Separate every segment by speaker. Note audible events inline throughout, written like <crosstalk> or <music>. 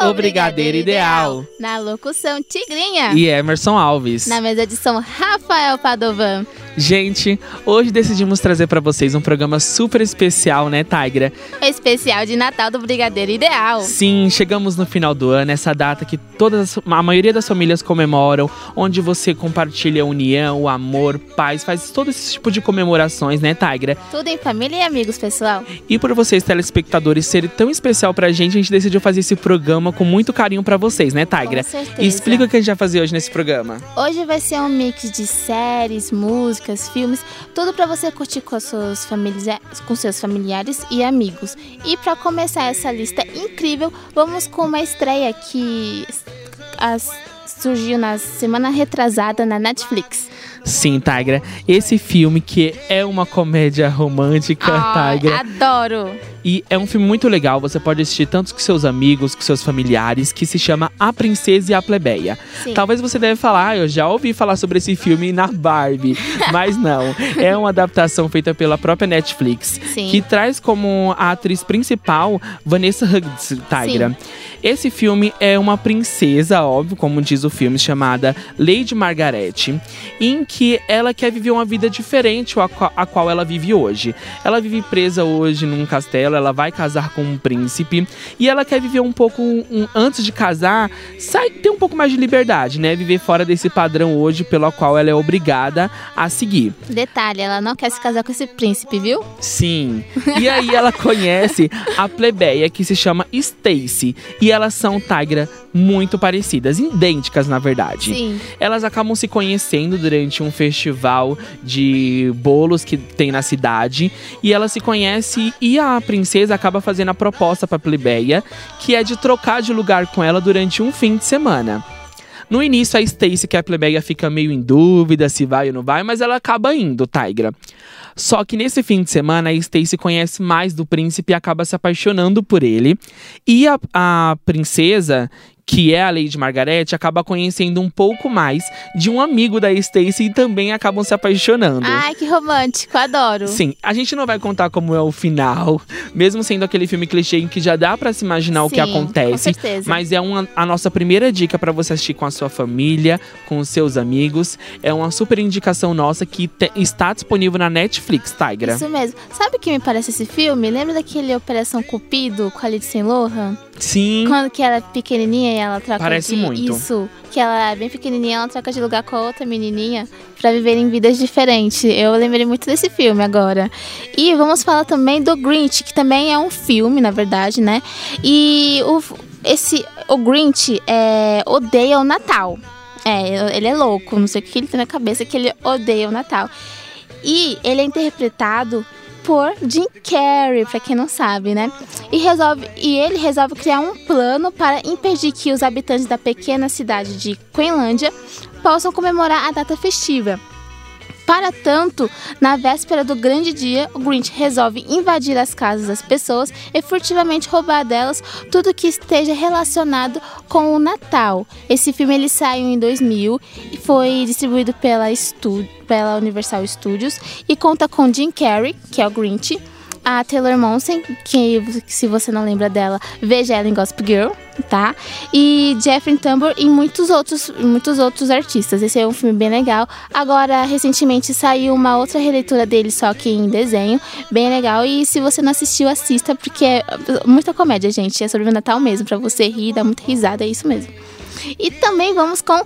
Speaker 1: O Brigadeiro Ideal.
Speaker 2: Na locução Tigrinha.
Speaker 1: E Emerson Alves.
Speaker 2: Na mesa de som Rafael Padovan.
Speaker 1: Gente, hoje decidimos trazer pra vocês um programa super especial, né, Tigra?
Speaker 2: Especial de Natal do Brigadeiro Ideal.
Speaker 1: Sim, chegamos no final do ano, essa data que todas, a maioria das famílias comemoram, onde você compartilha a união, o amor, paz, faz todo esse tipo de comemorações, né, Tigra?
Speaker 2: Tudo em família e amigos, pessoal.
Speaker 1: E por vocês, telespectadores, serem tão especial pra gente, a gente decidiu fazer esse programa com muito carinho pra vocês, né, Tigra?
Speaker 2: Com certeza.
Speaker 1: E explica o que a gente vai fazer hoje nesse programa.
Speaker 2: Hoje vai ser um mix de séries, músicas, filmes, tudo pra você curtir com seus, com seus familiares e amigos. E pra começar essa lista incrível, vamos com uma estreia que as- surgiu na semana retrasada na Netflix.
Speaker 1: Sim, Tigra. Esse filme que é uma comédia romântica,
Speaker 2: Ai,
Speaker 1: Tigra.
Speaker 2: adoro!
Speaker 1: E é um filme muito legal, você pode assistir tanto com seus amigos, com seus familiares, que se chama A Princesa e a Plebeia.
Speaker 2: Sim.
Speaker 1: Talvez você deve falar, ah, eu já ouvi falar sobre esse filme na Barbie, <laughs> mas não. É uma adaptação feita pela própria Netflix,
Speaker 2: Sim.
Speaker 1: que traz como a atriz principal Vanessa Hudgens, Tigra. Esse filme é uma princesa, óbvio, como diz o filme, chamada Lady Margaret, em que ela quer viver uma vida diferente a qual, ela vive hoje. Ela vive presa hoje num castelo, ela vai casar com um príncipe e ela quer viver um pouco um- antes de casar, sai ter um pouco mais de liberdade, né? Viver fora desse padrão hoje pelo qual ela é obrigada a seguir.
Speaker 2: Detalhe, ela não quer se casar com esse príncipe, viu?
Speaker 1: Sim. E aí ela conhece a plebeia que se chama Stacy. E elas são, Tigra, muito parecidas, idênticas na verdade.
Speaker 2: Sim.
Speaker 1: Elas acabam se conhecendo durante um festival de bolos que tem na cidade. E ela se conhece e a princesa acaba fazendo a proposta pra plebeia, que é de trocar de lugar com ela durante um fim de semana. No início, a Stacy, que é a plebeia, fica meio em dúvida se vai ou não vai, mas ela acaba indo, Tigra. Só que nesse fim de semana, a Stacy conhece mais do príncipe e acaba se apaixonando por ele. E a, a princesa, que é a Lady Margaret, acaba conhecendo um pouco mais de um amigo da Stacy e também acabam se apaixonando.
Speaker 2: Ai, que romântico, adoro.
Speaker 1: Sim, a gente não vai contar como é o final, mesmo sendo aquele filme clichê em que já dá pra se imaginar o que
Speaker 2: Sim,
Speaker 1: acontece.
Speaker 2: com certeza.
Speaker 1: Mas é uma, a nossa primeira dica pra você assistir com a sua família, com os seus amigos. É uma super indicação nossa que te- está disponível na Netflix, Tigra.
Speaker 2: Isso mesmo. Sabe o que me parece esse filme? Lembra daquele Operação Cupido com a Lindsay Lohan?
Speaker 1: Sim.
Speaker 2: Quando que ela é pequenininha e ela troca
Speaker 1: Parece
Speaker 2: de...
Speaker 1: muito.
Speaker 2: Isso. Que ela é bem pequenininha, ela troca de lugar com a outra menininha pra viverem vidas diferentes. Eu lembrei muito desse filme agora. E vamos falar também do Grinch, que também é um filme, na verdade, né? E o, esse, o Grinch é, odeia o Natal. É, ele é louco, não sei o que ele tem na cabeça, que ele odeia o Natal. E ele é interpretado por Jim Carrey, pra quem não sabe, né? E, resolve, e ele resolve criar um plano para impedir que os habitantes da pequena cidade de Quenlândia possam comemorar a data festiva. Para tanto, na véspera do grande dia, o Grinch resolve invadir as casas das pessoas e furtivamente roubar delas tudo que esteja relacionado com o Natal. Esse filme ele saiu em 2000 e foi distribuído pela, Stu- pela Universal Studios e conta com Jim Carrey, que é o Grinch, a Taylor Momsen, que se você não lembra dela, veja ela em Gossip Girl, tá? E Jeffrey Tambor e muitos outros, muitos outros artistas. Esse é um filme bem legal. Agora, recentemente saiu uma outra releitura dele, só que em desenho, bem legal. E se você não assistiu, assista, porque é muita comédia, gente. É sobre o Natal mesmo, pra você rir, dar muita risada, é isso mesmo. E também vamos com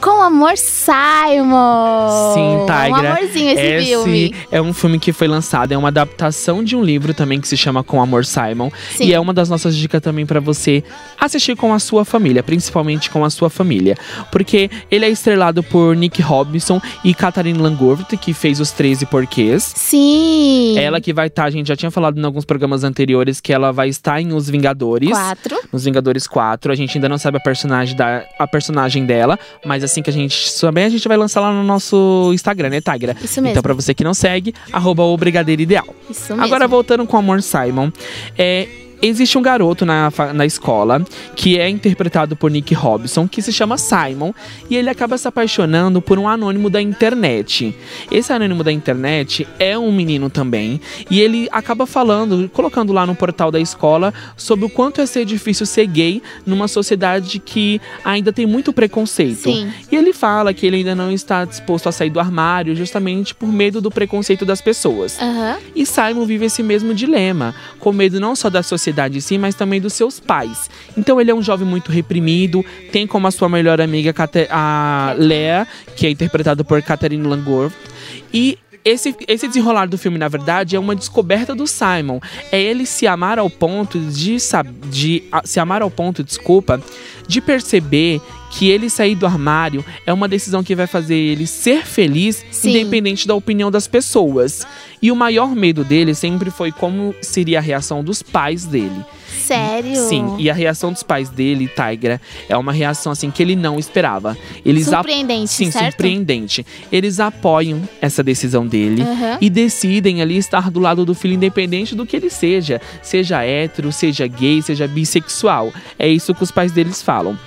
Speaker 2: Com Amor Simon.
Speaker 1: Sim, Tigra.
Speaker 2: Um amorzinho esse, filme.
Speaker 1: é um filme que foi lançado, é uma adaptação de um livro também que se chama Com Amor Simon.
Speaker 2: Sim.
Speaker 1: E é uma das nossas dicas também pra você assistir com a sua família, principalmente com a sua família. Porque ele é estrelado por Nick Robinson e Catherine Langworth, que fez os 13 porquês.
Speaker 2: Sim.
Speaker 1: Ela que vai estar, a gente já tinha falado em alguns programas anteriores que ela vai estar em Os Vingadores.
Speaker 2: Quatro.
Speaker 1: Nos Vingadores 4. A gente ainda não sabe a personagem, da, a personagem dela, mas assim que a gente souber, a gente vai lançar lá no nosso Instagram, né, Tigra?
Speaker 2: Isso mesmo.
Speaker 1: Então, pra você que não segue, arroba o Brigadeiro Ideal.
Speaker 2: Isso mesmo.
Speaker 1: Agora, voltando com o Amor Simon, é, Existe um garoto na, na escola que é interpretado por Nick Robson, que se chama Simon, e ele acaba se apaixonando por um anônimo da internet. Esse anônimo da internet é um menino também, e ele acaba falando, colocando lá no portal da escola, sobre o quanto é ser difícil ser gay numa sociedade que ainda tem muito preconceito.
Speaker 2: Sim.
Speaker 1: E ele fala que ele ainda não está disposto a sair do armário justamente por medo do preconceito das pessoas.
Speaker 2: Aham.
Speaker 1: E Simon vive esse mesmo dilema, com medo não só da sociedade em si, mas também dos seus pais. Então ele é um jovem muito reprimido, tem como a sua melhor amiga a Lea, que é interpretada por Catherine Langworth, e esse, esse desenrolar do filme, na verdade, é uma descoberta do Simon. É ele se amar ao ponto de, de se amar ao ponto, desculpa, de perceber que ele sair do armário é uma decisão que vai fazer ele ser feliz,
Speaker 2: Sim.
Speaker 1: independente da opinião das pessoas. E o maior medo dele sempre foi como seria a reação dos pais dele.
Speaker 2: Sério?
Speaker 1: Sim, e a reação dos pais dele, Tigra, é uma reação assim que ele não esperava. Eles
Speaker 2: Surpreendente,
Speaker 1: Sim,
Speaker 2: certo?
Speaker 1: surpreendente. Eles apoiam essa decisão dele
Speaker 2: Aham.
Speaker 1: e decidem ali estar do lado do filho, independente do que ele seja. Seja hétero, seja gay, seja bissexual. É isso que os pais deles falam.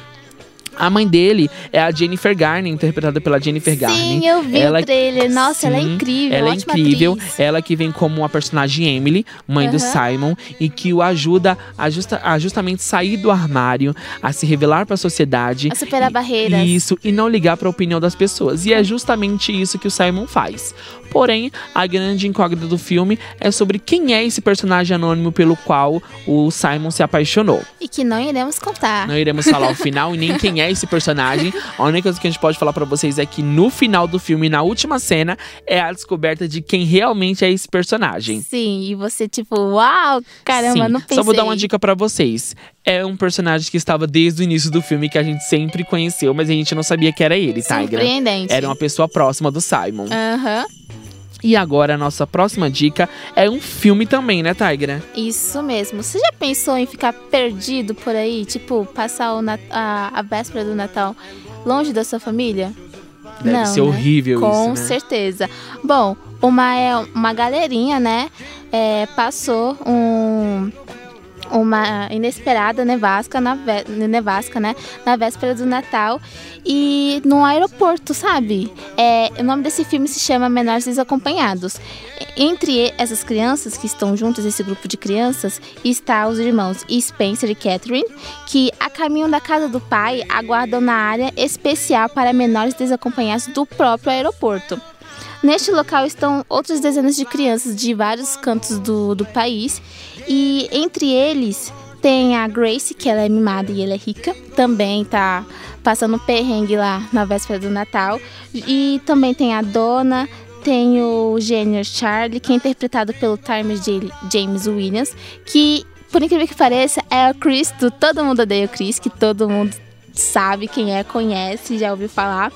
Speaker 1: A mãe dele é a Jennifer Garner, interpretada pela Jennifer Garner.
Speaker 2: Sim, eu vi
Speaker 1: Ela-
Speaker 2: o trailer. Nossa, ela é
Speaker 1: Sim,
Speaker 2: incrível.
Speaker 1: Ela é incrível.
Speaker 2: atriz.
Speaker 1: Ela que vem como a personagem Emily, mãe do
Speaker 2: Aham.
Speaker 1: Simon, e que o ajuda a, justa- a justamente sair do armário, a se revelar para a sociedade.
Speaker 2: A superar
Speaker 1: E-
Speaker 2: barreiras.
Speaker 1: Isso, e não ligar para a opinião das pessoas. E é justamente isso que o Simon faz. Porém, a grande incógnita do filme é sobre quem é esse personagem anônimo pelo qual o Simon se apaixonou.
Speaker 2: E que não iremos contar.
Speaker 1: Não iremos falar o final e nem quem é <laughs> esse personagem. A única coisa que a gente pode falar pra vocês é que no final do filme, na última cena, é a descoberta de quem realmente é esse personagem.
Speaker 2: Sim, e você tipo, uau, caramba,
Speaker 1: Sim,
Speaker 2: não pensei.
Speaker 1: Só vou dar uma dica pra vocês. É um personagem que estava desde o início do filme que a gente sempre conheceu, mas a gente não sabia que era ele, Tigra.
Speaker 2: Surpreendente.
Speaker 1: Era uma pessoa próxima do Simon.
Speaker 2: Aham,
Speaker 1: E agora a nossa próxima dica é um filme também, né, Tigra?
Speaker 2: isso mesmo. Você já pensou em ficar perdido por aí? Tipo, passar a, a véspera do Natal longe da sua família?
Speaker 1: Deve
Speaker 2: não,
Speaker 1: ser
Speaker 2: né?
Speaker 1: horrível
Speaker 2: Com
Speaker 1: isso, né?
Speaker 2: certeza. Bom, uma, é, uma galerinha, né, é, passou um, uma inesperada nevasca na, nevasca, né, na véspera do Natal e no aeroporto, sabe? É, o nome desse filme se chama Menores Desacompanhados. Entre essas crianças que estão juntas, esse grupo de crianças, está os irmãos Spencer e Catherine, que a caminho da casa do pai aguardam na área especial para menores desacompanhados do próprio aeroporto. Neste local estão outras dezenas de crianças de vários cantos do, do país e entre eles tem a Grace, que ela é mimada e ela é rica, também tá passando perrengue lá na véspera do Natal. E também tem a Dona, tem o gênio Charlie, que é interpretado pelo Times James Williams, que, por incrível que pareça, é o Chris do Todo Mundo Odeia o Chris, que todo mundo sabe quem é, conhece, já ouviu falar.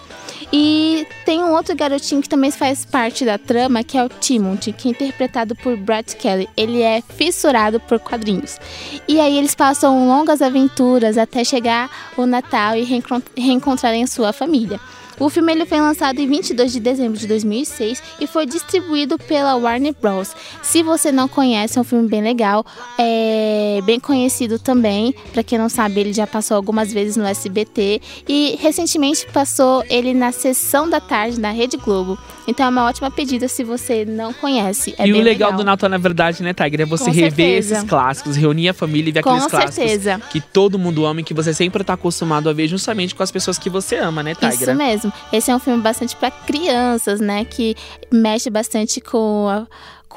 Speaker 2: E tem um outro garotinho que também faz parte da trama, que é o Timothy, que é interpretado por Brad Kelly. Ele é fissurado por quadrinhos. E aí eles passam longas aventuras até chegar o Natal e reencon- reencontrarem sua família. O filme ele foi lançado em 22 de dezembro de 2006 e foi distribuído pela Warner Bros. Se você não conhece, é um filme bem legal, é bem conhecido também. Pra quem não sabe, ele já passou algumas vezes no SBT e recentemente passou ele na sessão da tarde na Rede Globo. Então é uma ótima pedida se você não conhece. É
Speaker 1: e o
Speaker 2: bem
Speaker 1: legal, do Natal, na verdade, né, Tiger, é você
Speaker 2: Com
Speaker 1: rever
Speaker 2: certeza.
Speaker 1: esses clássicos, reunir a família e ver
Speaker 2: Com
Speaker 1: aqueles clássicos
Speaker 2: certeza.
Speaker 1: que todo mundo ama e que você sempre tá acostumado a ver justamente com as pessoas que você ama, né, Tiger?
Speaker 2: Isso mesmo. Esse é um filme bastante para crianças, né? Que mexe bastante com, a-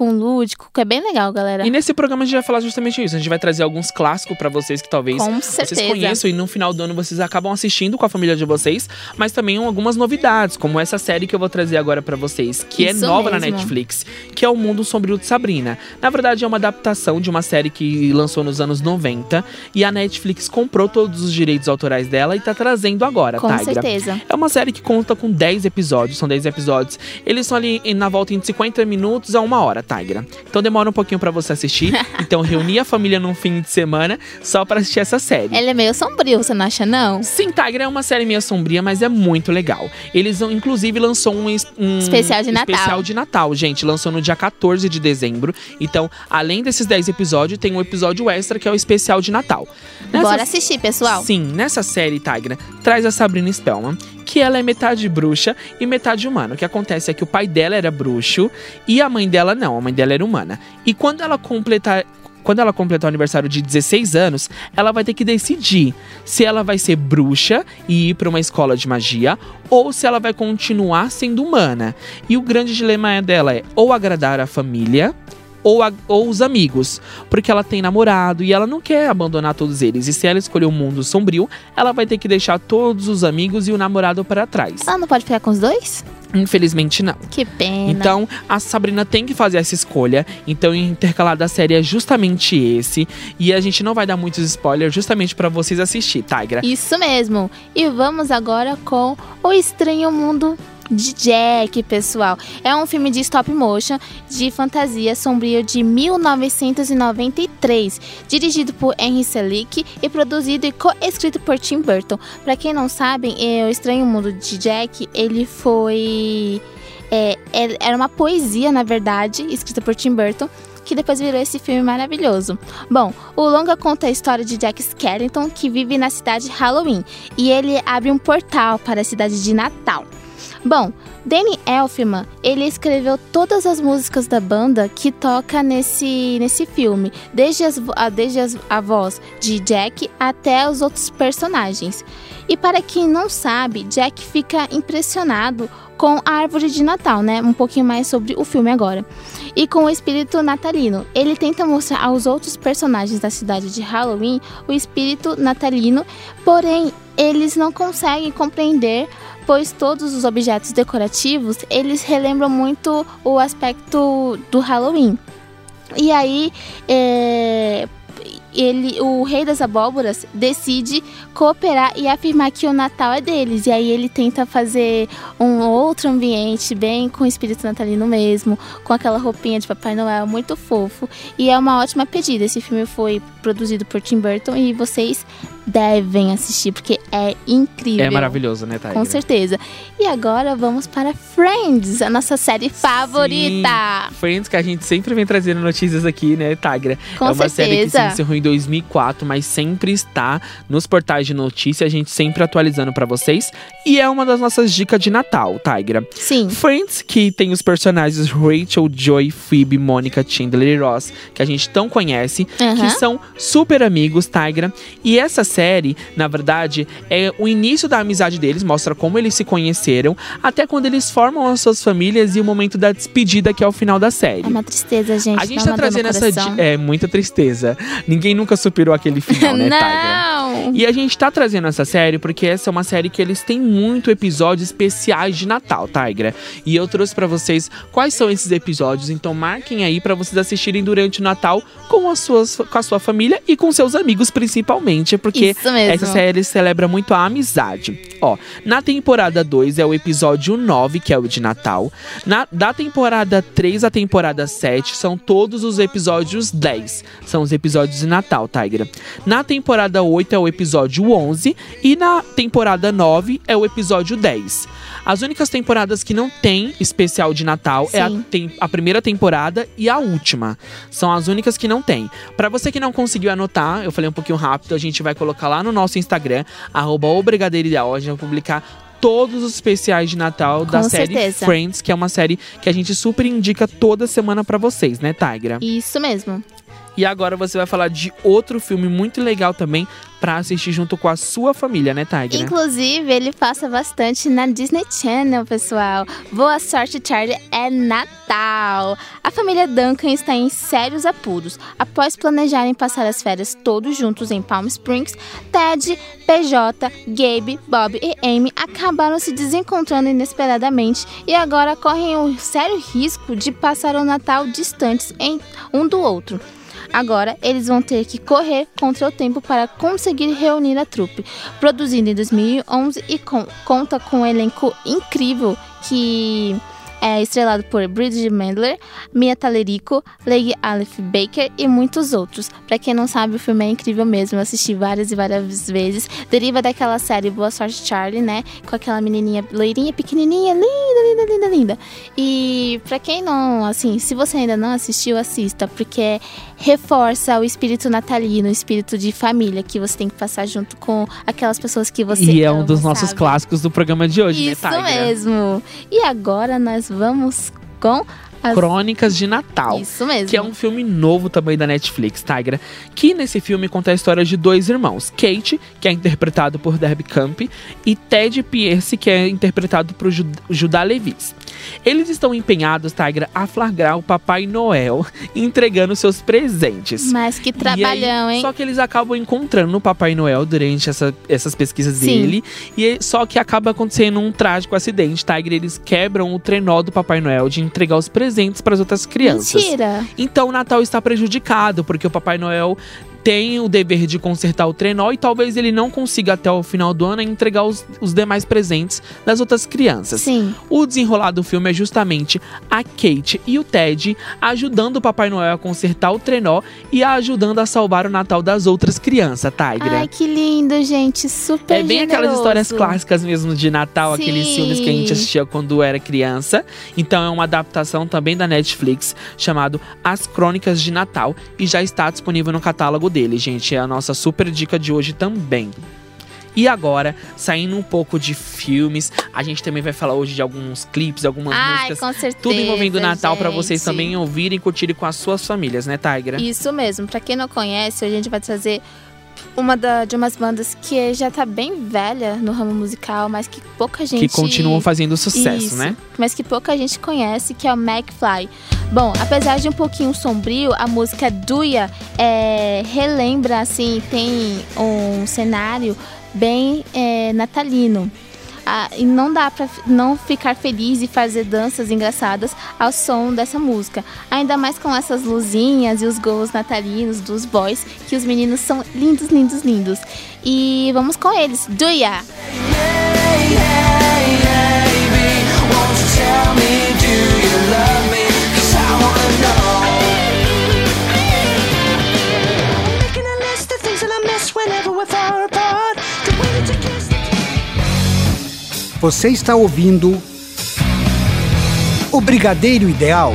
Speaker 2: com o lúdico, que é bem legal, galera.
Speaker 1: E nesse programa a gente vai falar justamente isso. A gente vai trazer alguns clássicos pra vocês que talvez vocês conheçam e no final do ano vocês acabam assistindo com a família de vocês, mas também algumas novidades, como essa série que eu vou trazer agora pra vocês, que é
Speaker 2: Isso
Speaker 1: nova na
Speaker 2: mesmo.
Speaker 1: Netflix, que é O Mundo Sombrio de Sabrina. Na verdade é uma adaptação de uma série que lançou nos anos 90 e a Netflix comprou todos os direitos autorais dela e tá trazendo agora,
Speaker 2: Com
Speaker 1: Tigra.
Speaker 2: certeza.
Speaker 1: É uma série que conta com 10 episódios, são 10 episódios. Eles são ali em- na volta de 50 minutos a uma hora. Tigra. Então demora um pouquinho pra você assistir. <laughs> então reunir a família num fim de semana só pra assistir essa série.
Speaker 2: Ele é meio sombrio, você não acha, não?
Speaker 1: Sim, Tigra é uma série meio sombria, mas é muito legal. Eles inclusive, lançou um, um
Speaker 2: Especial de Natal.
Speaker 1: especial de Natal, gente. Lançou no dia 14 de dezembro. Então, além desses 10 episódios, tem um episódio extra que é o especial de Natal. Nessa
Speaker 2: Bora assistir, pessoal.
Speaker 1: Sim, nessa série, Tigra, traz a Sabrina Spellman, que ela é metade bruxa e metade humana. O que acontece é que o pai dela era bruxo e a mãe dela não, a mãe dela era humana. E quando ela completar. Quando ela completar o aniversário de 16 anos, ela vai ter que decidir se ela vai ser bruxa e ir para uma escola de magia ou se ela vai continuar sendo humana. E o grande dilema dela é ou agradar a família ou, a- ou os amigos, porque ela tem namorado e ela não quer abandonar todos eles. E se ela escolher um mundo sombrio, ela vai ter que deixar todos os amigos e o namorado para trás.
Speaker 2: Ela não pode ficar com os dois?
Speaker 1: Infelizmente não.
Speaker 2: Que pena.
Speaker 1: Então, a Sabrina tem que fazer essa escolha. Então, o intercalar da série é justamente esse. E a gente não vai dar muitos spoilers justamente para vocês assistir, Tigra.
Speaker 2: Isso mesmo. E vamos agora com O Estranho Mundo de Jack, pessoal. É um filme de stop motion de fantasia sombrio de 1993, dirigido por Henry Selick e produzido e co-escrito por Tim Burton. Para quem não sabe, é, O Estranho Mundo de Jack, ele foi é, é- era uma poesia, na verdade, escrita por Tim Burton, que depois virou esse filme maravilhoso. Bom, o longa conta a história de Jack Skellington, que vive na cidade de Halloween, e ele abre um portal para a cidade de Natal. Bom, Danny Elfman, ele escreveu todas as músicas da banda que toca nesse, nesse filme, desde, as, vo- a, desde as, a voz de Jack até os outros personagens. E para quem não sabe, Jack fica impressionado com a árvore de Natal, né? Um pouquinho mais sobre o filme agora. E com o espírito natalino. Ele tenta mostrar aos outros personagens da cidade de Halloween o espírito natalino, porém eles não conseguem compreender, pois todos os objetos decorativos, eles relembram muito o aspecto do Halloween. E aí, é, ele, o rei das abóboras decide cooperar e afirmar que o Natal é deles. E aí ele tenta fazer um outro ambiente bem com o espírito natalino mesmo, com aquela roupinha de Papai Noel muito fofo. E é uma ótima pedida. Esse filme foi produzido por Tim Burton e vocês devem assistir porque é incrível.
Speaker 1: É maravilhoso, né, Tigra?
Speaker 2: Com certeza. E agora vamos para Friends, a nossa série favorita.
Speaker 1: Sim, Friends, que a gente sempre vem trazendo notícias aqui, né, Tigra?
Speaker 2: Com
Speaker 1: é uma série que se
Speaker 2: certeza.
Speaker 1: encerrou em 2004, mas sempre está nos portais de notícia, a gente sempre atualizando pra vocês. E é uma das nossas dicas de Natal, Tigra.
Speaker 2: Sim.
Speaker 1: Friends, que tem os personagens Rachel, Joy, Phoebe, Mônica, Chandler e Ross, que a gente tão conhece,
Speaker 2: Aham.
Speaker 1: que são super amigos, Tigra. E essa série, na verdade, é o início da amizade deles, mostra como eles se conheceram, até quando eles formam as suas famílias e o momento da despedida, que é o final da série.
Speaker 2: É uma tristeza, gente.
Speaker 1: A gente
Speaker 2: dá
Speaker 1: tá trazendo essa. É muita tristeza. Ninguém nunca superou aquele final, né, Tigra?
Speaker 2: Não!
Speaker 1: E a gente tá trazendo essa série porque essa é uma série que eles têm muito episódios especiais de Natal, Tigra. E eu trouxe pra vocês quais são esses episódios, então marquem aí pra vocês assistirem durante o Natal com, as suas, com a sua família e com seus amigos principalmente, porque essa série celebra muito a amizade. Ó, na temporada 2 é o episódio 9, que é o de Natal. Na, da temporada 3 à temporada 7 são todos os episódios 10. São os episódios de Natal, Tigra. Na temporada 8 é o episódio 11 e na temporada 9 é o episódio 10. As únicas temporadas que não tem especial de Natal é a,
Speaker 2: Sim.
Speaker 1: tem- a primeira temporada e a última. São as únicas que não tem. Pra você que não conseguiu anotar, eu falei um pouquinho rápido, a gente vai colocar lá no nosso Instagram, arroba o Brigadeiro Ideal, a gente vai publicar todos os especiais de Natal da
Speaker 2: Com
Speaker 1: série
Speaker 2: certeza.
Speaker 1: Friends, que é uma série que a gente super indica toda semana pra vocês, né, Tigra?
Speaker 2: Isso mesmo.
Speaker 1: E agora você vai falar de outro filme muito legal também pra assistir junto com a sua família, né, Tigra?
Speaker 2: Inclusive, ele passa bastante na Disney Channel, pessoal. Boa sorte, Charlie. É Natal. A família Duncan está em sérios apuros. Após planejarem passar as férias todos juntos em Palm Springs, Ted, PJ, Gabe, Bob e Amy acabaram se desencontrando inesperadamente e agora correm o sério risco de passar o Natal distantes um do outro. Agora, eles vão ter que correr contra o tempo para conseguir reunir a trupe. Produzido em 2011 e com- conta com um elenco incrível que É estrelado por Bridget Mendler, Mia Talerico, Leigh Aleph Baker e muitos outros. Pra quem não sabe, o filme é incrível mesmo. Eu assisti várias e várias vezes. Deriva daquela série Boa Sorte Charlie, né? Com aquela menininha loirinha, pequenininha, linda, linda, linda, linda. E pra quem não, assim, se você ainda não assistiu, assista, porque reforça o espírito natalino, o espírito de família que você tem que passar junto com aquelas pessoas que você
Speaker 1: E é um
Speaker 2: ama,
Speaker 1: dos nossos
Speaker 2: sabe?
Speaker 1: clássicos do programa de hoje,
Speaker 2: Isso
Speaker 1: né, Tigra?
Speaker 2: mesmo. E agora nós vamos com as...
Speaker 1: Crônicas de Natal.
Speaker 2: Isso mesmo.
Speaker 1: Que é um filme novo também da Netflix, Tigra. Que nesse filme conta a história de dois irmãos. Kate, que é interpretado por Debbie Camp, e Ted Pierce, que é interpretado por Ju Judá Levis. Eles estão empenhados, Tigra, a flagrar o Papai Noel entregando seus presentes.
Speaker 2: Mas que trabalhão,
Speaker 1: aí,
Speaker 2: hein?
Speaker 1: Só que eles acabam encontrando o Papai Noel durante essa- essas pesquisas
Speaker 2: Sim.
Speaker 1: dele. E aí- só que acaba acontecendo um trágico acidente, Tiger. Eles quebram o trenó do Papai Noel de entregar os presentes para as outras crianças.
Speaker 2: Mentira.
Speaker 1: Então o Natal está prejudicado, porque o Papai Noel tem o dever de consertar o trenó e talvez ele não consiga até o final do ano entregar os, os demais presentes das outras crianças.
Speaker 2: Sim.
Speaker 1: O desenrolar do filme é justamente a Kate e o Ted ajudando o Papai Noel a consertar o trenó e a ajudando a salvar o Natal das outras crianças, Tigra.
Speaker 2: Ai, que lindo, gente. Super
Speaker 1: É bem aquelas
Speaker 2: generoso.
Speaker 1: histórias clássicas mesmo de Natal, aqueles
Speaker 2: Sim.
Speaker 1: filmes que a gente assistia quando era criança. Então é uma adaptação também da Netflix chamado As Crônicas de Natal e já está disponível no catálogo dele, gente. É a nossa super dica de hoje também. E agora, saindo um pouco de filmes, a gente também vai falar hoje de alguns clipes, algumas
Speaker 2: Ai,
Speaker 1: músicas.
Speaker 2: com certeza.
Speaker 1: Tudo envolvendo o Natal
Speaker 2: gente.
Speaker 1: vocês também ouvirem e curtirem com as suas famílias, né, Tigra?
Speaker 2: Isso mesmo. Pra quem não conhece, a gente vai trazer uma da, de umas bandas que já tá bem velha no ramo musical, mas que pouca gente...
Speaker 1: Que continuam fazendo sucesso,
Speaker 2: Isso,
Speaker 1: né?
Speaker 2: Mas que pouca gente conhece, que é o McFly. Bom, apesar de um pouquinho sombrio, a música Duya é, relembra, assim, tem um cenário bem é, natalino. Ah, e não dá pra f- não ficar feliz e fazer danças engraçadas ao som dessa música. Ainda mais com essas luzinhas e os gols natalinos dos boys, que os meninos são lindos, lindos, lindos. E vamos com eles, Duya!
Speaker 3: Making
Speaker 4: Você está ouvindo o Brigadeiro Ideal.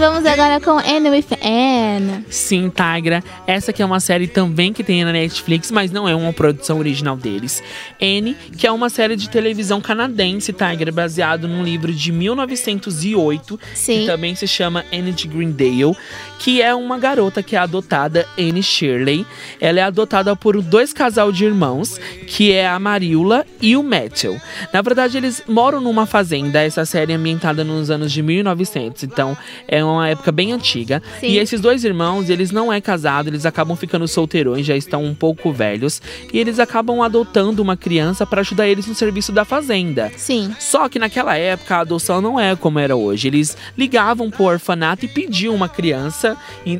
Speaker 2: Vamos agora com Anne with Anne.
Speaker 1: Sim, Tigra. Essa aqui é uma série também que tem na Netflix, mas não é uma produção original deles. Anne, que é uma série de televisão canadense, Tigra, baseado num livro de 1908,
Speaker 2: Sim.
Speaker 1: que também se chama Anne de Greendale, que é uma garota que é adotada, Anne Shirley. Ela é adotada por dois casal de irmãos, que é a Marilla e o Matthew. Na verdade, eles moram numa fazenda, essa série é ambientada nos anos de 1900, então é uma época bem antiga.
Speaker 2: Sim.
Speaker 1: E esses dois irmãos, eles não é casado, eles acabam ficando solteirões, já estão um pouco velhos, e eles acabam adotando uma criança para ajudar eles no serviço da fazenda.
Speaker 2: Sim.
Speaker 1: Só que naquela época a adoção não é como era hoje. Eles ligavam pro orfanato e pediam uma criança.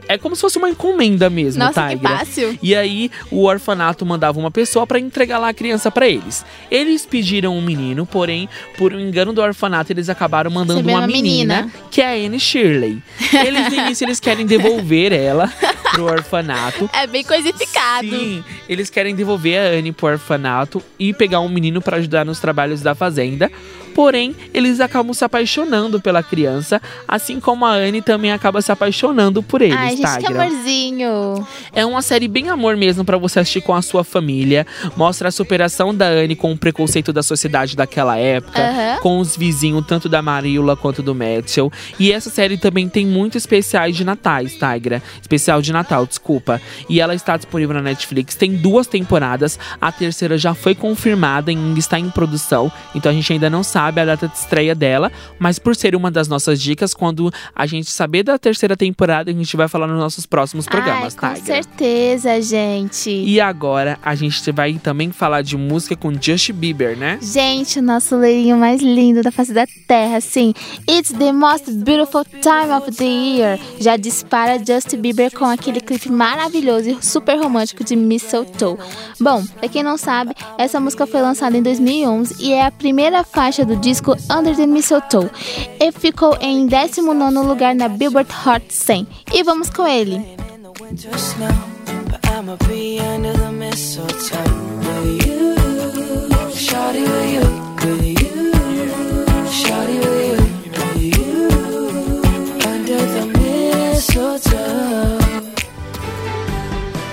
Speaker 1: É como se fosse uma encomenda mesmo,
Speaker 2: Nossa, que
Speaker 1: Tigra.
Speaker 2: fácil.
Speaker 1: E aí o orfanato mandava uma pessoa para entregar lá a criança para eles. Eles pediram um menino, porém, por um engano do orfanato, eles acabaram mandando uma
Speaker 2: uma
Speaker 1: menina,
Speaker 2: menina.
Speaker 1: que é a Anne Shirley. <laughs> Eles no início eles querem devolver ela pro orfanato.
Speaker 2: É bem coisificado.
Speaker 1: Sim, eles querem devolver a Anne pro orfanato e pegar um menino para ajudar nos trabalhos da fazenda. Porém, eles acabam se apaixonando pela criança, assim como a Anne também acaba se apaixonando por eles,
Speaker 2: Ai, gente, que amorzinho.
Speaker 1: É uma série bem amor mesmo pra você assistir com a sua família. Mostra a superação da Anne com o preconceito da sociedade daquela época,
Speaker 2: Aham.
Speaker 1: com os vizinhos, tanto da Marilla quanto do Matthew. E essa série também tem muitos especiais de Natais, Tigra. Especial de Natal, desculpa. E ela está disponível na Netflix. Tem duas temporadas. A terceira já foi confirmada e ainda está em produção. Então a gente ainda não sabe a data de estreia dela. Mas por ser uma das nossas dicas, quando a gente saber da terceira temporada, a gente vai falar nos nossos próximos programas,
Speaker 2: Ai, com
Speaker 1: Tigra.
Speaker 2: certeza, gente.
Speaker 1: E agora a gente vai também falar de música com Justin Bieber, né?
Speaker 2: Gente, o nosso leirinho mais lindo da face da terra, sim. It's the most beautiful time of the year. Já dispara Justin Bieber com aquele clipe maravilhoso e super romântico de Mistletoe. Bom, pra quem não sabe, essa música foi lançada em 2011 e é a primeira faixa do do disco Under the Mistletoe e ficou em 19º lugar na Billboard Hot 100. E vamos com ele.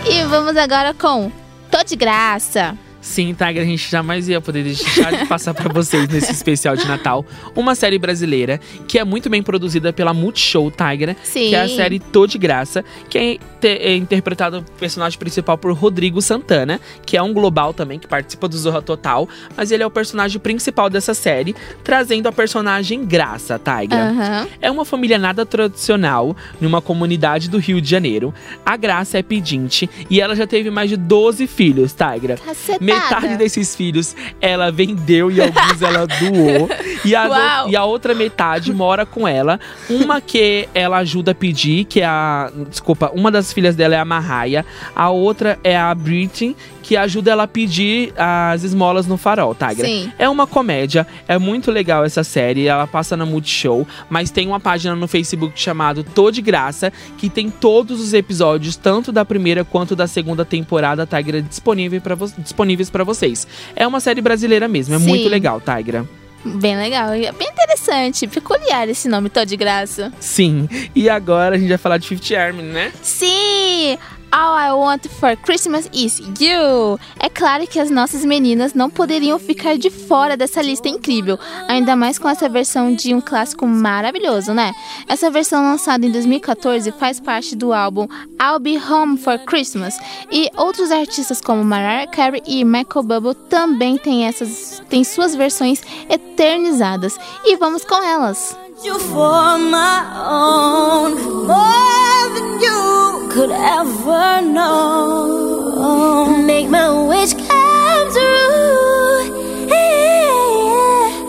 Speaker 2: E vamos agora com Tô de Graça.
Speaker 1: Sim, Tiger, a gente jamais ia poder deixar de <laughs> passar pra vocês nesse especial de Natal uma série brasileira que é muito bem produzida pela Multishow Tiger,
Speaker 2: Sim.
Speaker 1: que é a série Tô de Graça, que é, é interpretado o personagem principal por Rodrigo Santana, que é um global também que participa do Zorra Total, mas ele é o personagem principal dessa série, trazendo a personagem Graça, Tiger.
Speaker 2: Aham.
Speaker 1: É uma família nada tradicional numa comunidade do Rio de Janeiro. A Graça é pedinte e ela já teve mais de 12 filhos, Tigra.
Speaker 2: Cacetada.
Speaker 1: Metade desses filhos ela vendeu e alguns ela <laughs> doou. E a, e a outra metade mora com ela. Uma que ela ajuda a pedir, que é a. Desculpa, uma das filhas dela é a Marraia. A outra é a Britney, que ajuda ela a pedir as esmolas no farol, Tigra.
Speaker 2: Sim.
Speaker 1: É uma comédia, é muito legal essa série, ela passa na Multishow, mas tem uma página no Facebook chamado Tô de Graça, que tem todos os episódios, tanto da primeira quanto da segunda temporada, Tigra, disponível pra disponíveis para vocês. É uma série brasileira mesmo, é
Speaker 2: Sim.
Speaker 1: muito legal, Tigra.
Speaker 2: Bem legal. é Bem interessante. Peculiar esse nome, Tô de Graça.
Speaker 1: Sim, e agora a gente vai falar de Fifth Army, né?
Speaker 2: Sim! All I Want for Christmas is You. É claro que as nossas meninas não poderiam ficar de fora dessa lista incrível, ainda mais com essa versão de um clássico maravilhoso, né? Essa versão lançada em 2014 faz parte do álbum I'll Be Home for Christmas e outros artistas como Mariah Carey e Michael Bublé também têm essas têm suas versões eternizadas e vamos com elas.
Speaker 5: You for my own more than you could ever know. Make my wish come true.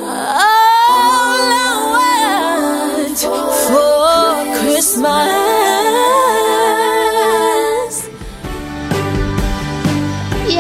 Speaker 5: All I want for Christmas.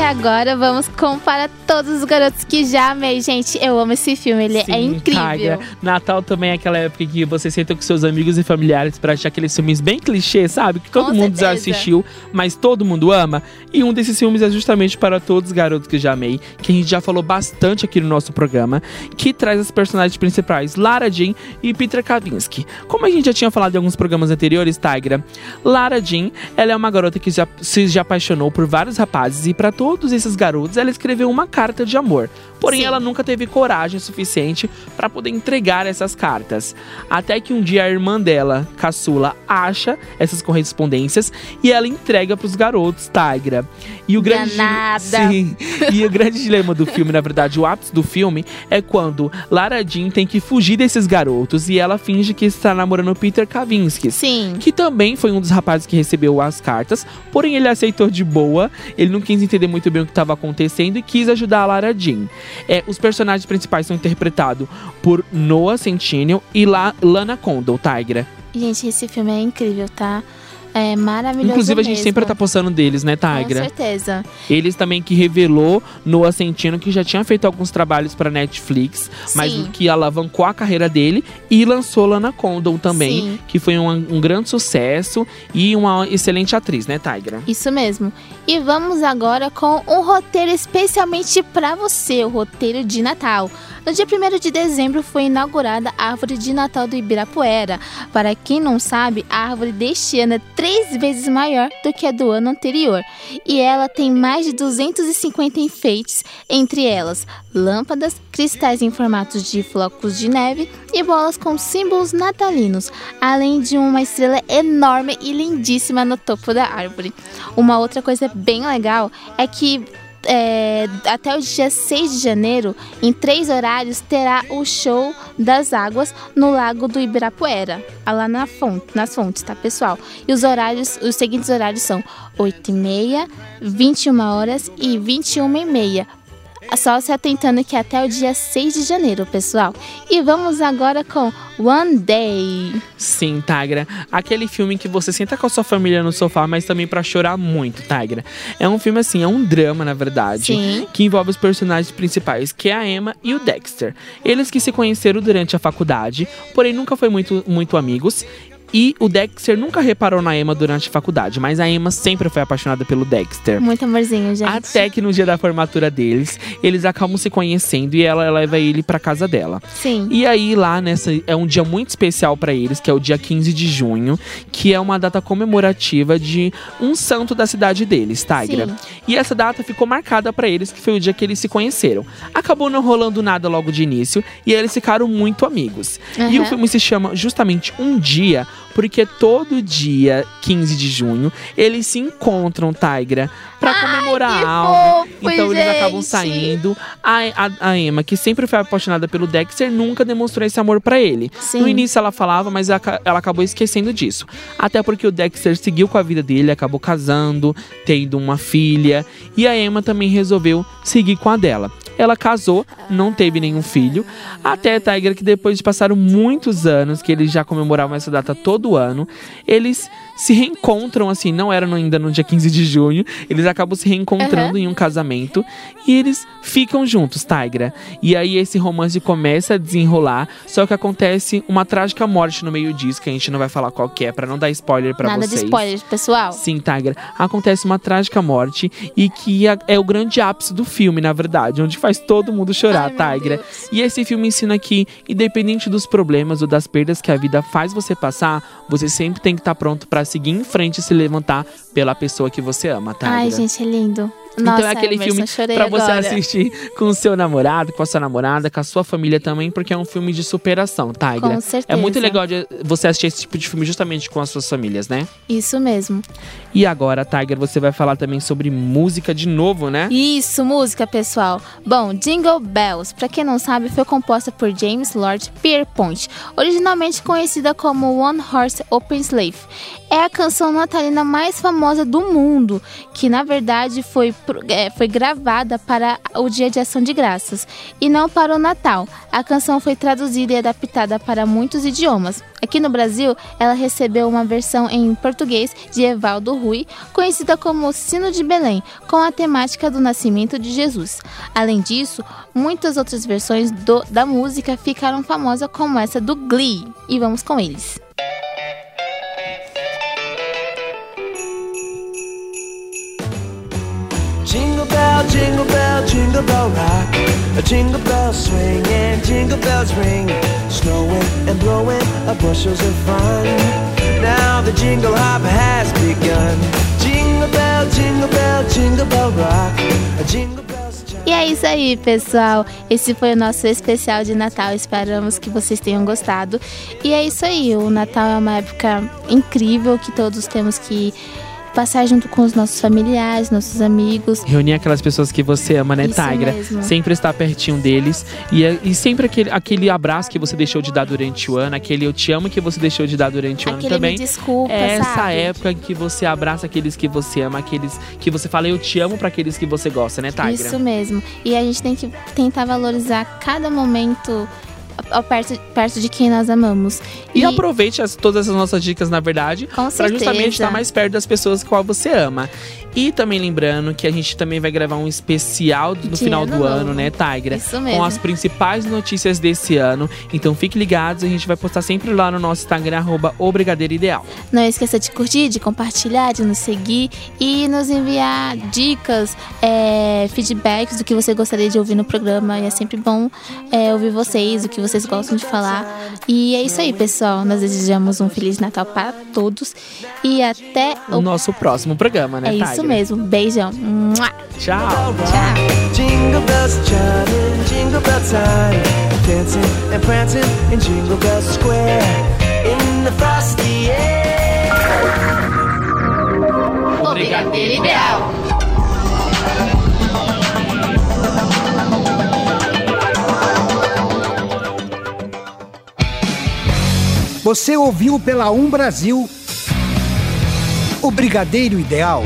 Speaker 2: Agora vamos com Para Todos os Garotos que Já Amei. Gente, eu amo esse filme, ele é
Speaker 1: Sim,
Speaker 2: incrível.
Speaker 1: Tigra. Natal também é aquela época que você senta com seus amigos e familiares pra achar aqueles filmes bem clichê, sabe? Que todo
Speaker 2: Com
Speaker 1: mundo já
Speaker 2: certeza.
Speaker 1: assistiu, mas todo mundo ama. E um desses filmes é justamente para todos os garotos que já amei, que a gente já falou bastante aqui no nosso programa, que traz as personagens principais Lara Jean e Peter Kavinsky. Como a gente já tinha falado em alguns programas anteriores, Tigra, Lara Jean, ela é uma garota que já, se já apaixonou por vários rapazes e para todos esses garotos ela escreveu uma carta de amor. Porém,
Speaker 2: Sim.
Speaker 1: ela nunca teve coragem suficiente para poder entregar essas cartas. Até que um dia a irmã dela, Caçula, acha essas correspondências e ela entrega para os garotos, Tigra. E o grande
Speaker 2: Danada.
Speaker 1: Sim. E o grande dilema do filme, na verdade, o ápice do filme é quando Lara Jean tem que fugir desses garotos e ela finge que está namorando Peter Kavinsky
Speaker 2: Sim.
Speaker 1: que também foi um dos rapazes que recebeu as cartas, porém ele aceitou de boa, ele não quis entender muito bem o que estava acontecendo e quis ajudar a Lara Jean. É, os personagens principais são interpretados por Noah Centineo e La Lana Condor, Tigra.
Speaker 2: Gente, esse filme é incrível, tá? É maravilhoso
Speaker 1: Inclusive a gente
Speaker 2: mesmo.
Speaker 1: sempre tá postando deles, né,
Speaker 2: Com
Speaker 1: Tigra?
Speaker 2: certeza.
Speaker 1: Eles também que revelou Noah Centineo que já tinha feito alguns trabalhos para Netflix, mas
Speaker 2: Sim.
Speaker 1: que alavancou a carreira dele e lançou Lana Condor também,
Speaker 2: Sim.
Speaker 1: que foi um, um grande sucesso e uma excelente atriz, né, Tigra?
Speaker 2: Isso mesmo. E vamos agora com um roteiro especialmente para você, o roteiro de Natal. No dia 1 de dezembro foi inaugurada a árvore de Natal do Ibirapuera. Para quem não sabe, a árvore deste ano é três vezes maior do que a do ano anterior. E ela tem mais de 250 enfeites, entre elas lâmpadas, cristais em formatos de flocos de neve e bolas com símbolos natalinos, além de uma estrela enorme e lindíssima no topo da árvore. Uma outra coisa bem legal é que é, até o dia 6 de janeiro, em três horários, terá o show das águas no Lago do Ibirapuera, ah, lá na fonte, nas fontes, tá, pessoal? E os horários, os seguintes horários são 8 e meia, 21 horas e 21 e meia. Só se atentando que até o dia 6 de janeiro, pessoal. E vamos agora com One Day.
Speaker 1: Sim, Tagra. Aquele filme que você senta com a sua família no sofá, mas também pra chorar muito, Tagra. É um filme assim, é um drama, na verdade,
Speaker 2: Sim.
Speaker 1: que envolve os personagens principais, que é a Emma e o Dexter. Eles que se conheceram durante a faculdade, porém nunca foi muito, muito amigos. E o Dexter nunca reparou na Emma durante a faculdade, mas a Emma sempre foi apaixonada pelo Dexter.
Speaker 2: Muito amorzinho, gente.
Speaker 1: Até que no dia da formatura deles, eles acabam se conhecendo e ela leva ele pra casa dela.
Speaker 2: Sim.
Speaker 1: E aí lá nessa é um dia muito especial pra eles, que é o dia 15 de junho, que é uma data comemorativa de um santo da cidade deles, Tigra.
Speaker 2: Sim.
Speaker 1: E essa data ficou marcada pra eles, que foi o dia que eles se conheceram. Acabou não rolando nada logo de início e eles ficaram muito amigos. E o filme se chama justamente Um Dia, porque todo dia 15 de junho eles se encontram, Tigra, pra comemorar algo.
Speaker 2: fofo,
Speaker 1: então eles acabam
Speaker 2: gente.
Speaker 1: saindo. A, a, a Emma, que sempre foi apaixonada pelo Dexter, nunca demonstrou esse amor pra ele.
Speaker 2: Sim.
Speaker 1: No início ela falava, mas ela, ela acabou esquecendo disso. Até porque o Dexter seguiu com a vida dele, acabou casando, tendo uma filha. E a Emma também resolveu seguir com a dela. Ela casou, não teve nenhum filho. Até Tiger, que depois de passar muitos anos, que eles já comemoravam essa data todo ano, eles se reencontram, assim, não era ainda no dia 15 de junho, eles acabam se reencontrando
Speaker 2: Aham.
Speaker 1: em um casamento e eles ficam juntos, Tigra. E aí esse romance começa a desenrolar, só que acontece uma trágica morte no meio disso, que a gente não vai falar qual que é, pra não dar spoiler pra
Speaker 2: Nada
Speaker 1: vocês.
Speaker 2: de spoilers, pessoal.
Speaker 1: Sim, Tigra. Acontece uma trágica morte e que é- o grande ápice do filme, na verdade, onde faz todo mundo chorar,
Speaker 2: Ai,
Speaker 1: Tigra. E esse filme ensina que, independente dos problemas ou das perdas que a vida faz você passar, você sempre tem que estar pronto pra seguir em frente e se levantar pela pessoa que você ama, Tigra.
Speaker 2: Ai, gente, é lindo. Nossa,
Speaker 1: então é aquele
Speaker 2: Emerson,
Speaker 1: filme pra você assistir com o seu namorado, com a sua namorada, com a sua família também, porque é um filme de superação, Tigra.
Speaker 2: Com certeza.
Speaker 1: É muito legal você assistir esse tipo de filme justamente com as suas famílias, né?
Speaker 2: Isso mesmo.
Speaker 1: E agora, Tiger, você vai falar também sobre música de novo, né?
Speaker 2: Isso, música, pessoal. Bom, Jingle Bells, pra quem não sabe, foi composta por James Lord Pierpont, originalmente conhecida como One Horse Open Slave. É a canção natalina mais famosa do mundo, que na verdade foi, é, foi gravada para o Dia de Ação de Graças e não para o Natal. A canção foi traduzida e adaptada para muitos idiomas. Aqui no Brasil, ela recebeu uma versão em português de Evaldo Rui, conhecida como Sino de Belém, com a temática do nascimento de Jesus. Além disso, muitas outras versões do- da música ficaram famosas, como essa do Glee. E vamos com eles.
Speaker 6: Jingle bell, jingle bell, rock. A jingle bell swing and jingle bells ring. Snowing and blowing a bushels of fun. Now the jingle hop has begun. Jingle bell, jingle bell, jingle bell rock. A jingle.
Speaker 2: E é isso aí, pessoal. Esse foi o nosso especial de Natal. Esperamos que vocês tenham gostado. E é isso aí. O Natal é uma época incrível que todos temos que passar junto com os nossos familiares, nossos amigos.
Speaker 1: Reunir aquelas pessoas que você ama, né,
Speaker 2: Isso
Speaker 1: Tigra?
Speaker 2: mesmo.
Speaker 1: Sempre estar pertinho deles. E, e sempre aquele, aquele abraço que você deixou de dar durante o ano, aquele eu te amo que você deixou de dar durante o ano
Speaker 2: Aquele
Speaker 1: também.
Speaker 2: me desculpa,
Speaker 1: É essa
Speaker 2: sabe?
Speaker 1: época que você abraça aqueles que você ama, aqueles que você fala eu te amo pra aqueles que você gosta, né, Tigra?
Speaker 2: Isso mesmo. E a gente tem que tentar valorizar cada momento ao perto, perto de quem nós amamos.
Speaker 1: E, aproveite as- todas as nossas dicas, na verdade,
Speaker 2: Com
Speaker 1: pra justamente estar mais perto das pessoas que qual você ama. E também lembrando que a gente também vai gravar um especial no
Speaker 2: De
Speaker 1: final
Speaker 2: ano
Speaker 1: do
Speaker 2: novo.
Speaker 1: ano, né, Tigra?
Speaker 2: Isso mesmo.
Speaker 1: Com as principais notícias desse ano. Então fique ligados, a gente vai postar sempre lá no nosso Instagram, arroba.
Speaker 2: Não esqueça de curtir, de compartilhar, de nos seguir e nos enviar dicas, é, feedbacks do que você gostaria de ouvir no programa. E é sempre bom é, ouvir vocês, o que vocês gostam de falar. E é isso aí, pessoal. Nós desejamos um Feliz Natal para todos. E até
Speaker 1: O
Speaker 2: o.
Speaker 1: nosso próximo programa, né,
Speaker 2: É
Speaker 1: Tigra?
Speaker 2: isso mesmo. Beijão. Mua.
Speaker 1: Tchau.
Speaker 2: Tchau.
Speaker 6: Bells
Speaker 4: Você ouviu pela Um Brasil o Brigadeiro Ideal.